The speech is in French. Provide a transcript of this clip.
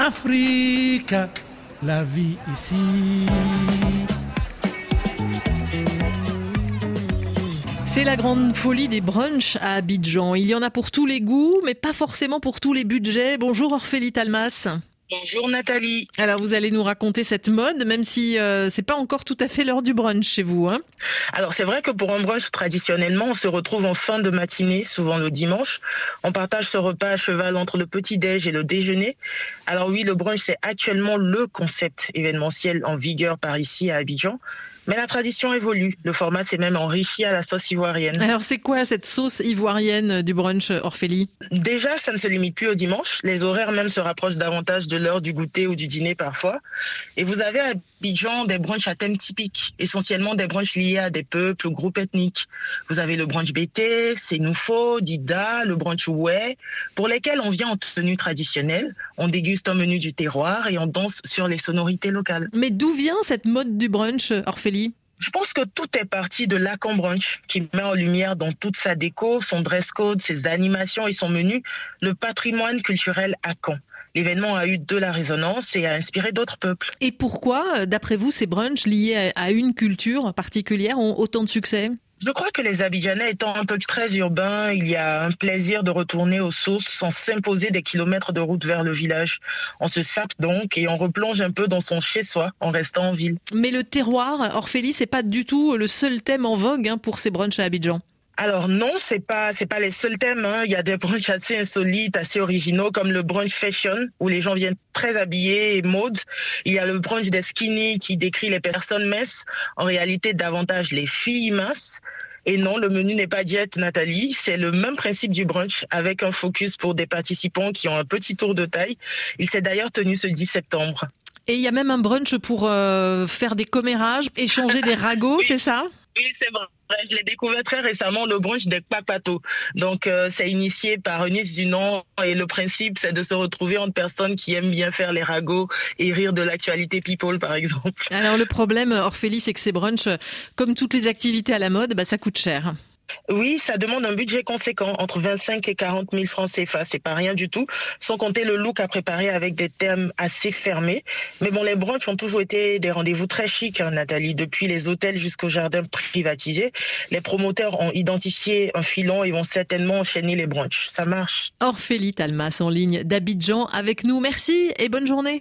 Afrique, la vie ici. C'est la grande folie des brunchs à Abidjan. Il y en a pour tous les goûts, mais pas forcément pour tous les budgets. Bonjour Orphélie Talmas. Bonjour Nathalie. Alors vous allez nous raconter cette mode, même si euh, c'est pas encore tout à fait l'heure du brunch chez vous. Hein Alors c'est vrai que pour un brunch traditionnellement, on se retrouve en fin de matinée, souvent le dimanche. On partage ce repas à cheval entre le petit déj et le déjeuner. Alors oui, le brunch c'est actuellement le concept événementiel en vigueur par ici à Abidjan. Mais la tradition évolue. Le format s'est même enrichi à la sauce ivoirienne. Alors c'est quoi cette sauce ivoirienne du brunch Orphélie? Déjà, ça ne se limite plus au dimanche. Les horaires même se rapprochent davantage de l'heure du goûter ou du dîner parfois. Et vous avez à Abidjan des brunchs à thème typique, essentiellement des brunchs liés à des peuples ou groupes ethniques. Vous avez le brunch BT, Sénoufo, Dida, le brunch Oué, pour lesquels on vient en tenue traditionnelle, on déguste un menu du terroir et on danse sur les sonorités locales. Mais d'où vient cette mode du brunch Orphélie? Je pense que tout est parti de Lacan Brunch, qui met en lumière dans toute sa déco, son dress code, ses animations et son menu, le patrimoine culturel à Caen. L'événement a eu de la résonance et a inspiré d'autres peuples. Et pourquoi, d'après vous, ces brunchs liés à une culture particulière ont autant de succès? Je crois que les Abidjanais étant un peu très urbains, il y a un plaisir de retourner aux sources sans s'imposer des kilomètres de route vers le village. On se sape donc et on replonge un peu dans son chez-soi en restant en ville. Mais le terroir, Orphélie, c'est pas du tout le seul thème en vogue hein, pour ces brunchs à Abidjan. Alors non, c'est pas c'est pas les seuls thèmes. Hein. Il y a des brunchs assez insolites, assez originaux, comme le brunch fashion où les gens viennent très habillés et mode. Il y a le brunch des skinny qui décrit les personnes minces, en réalité davantage les filles minces. Et non, le menu n'est pas diète, Nathalie. C'est le même principe du brunch avec un focus pour des participants qui ont un petit tour de taille. Il s'est d'ailleurs tenu ce 10 septembre. Et il y a même un brunch pour euh, faire des commérages, échanger des ragots, c'est ça? Oui, c'est vrai. Je l'ai découvert très récemment, le brunch des papato. Donc, euh, c'est initié par Eunice Dunon et le principe, c'est de se retrouver entre personnes qui aiment bien faire les ragots et rire de l'actualité people, par exemple. Alors, le problème, Orphélie, c'est que ces brunchs, comme toutes les activités à la mode, bah, ça coûte cher. Oui, ça demande un budget conséquent, entre 25 et 40 000 francs CFA. C'est pas rien du tout, sans compter le look à préparer avec des thèmes assez fermés. Mais bon, les brunchs ont toujours été des rendez-vous très chics, hein, Nathalie. Depuis les hôtels jusqu'aux jardins privatisés, les promoteurs ont identifié un filon et vont certainement enchaîner les brunchs. Ça marche. Orphélie Talmas en ligne d'Abidjan avec nous. Merci et bonne journée.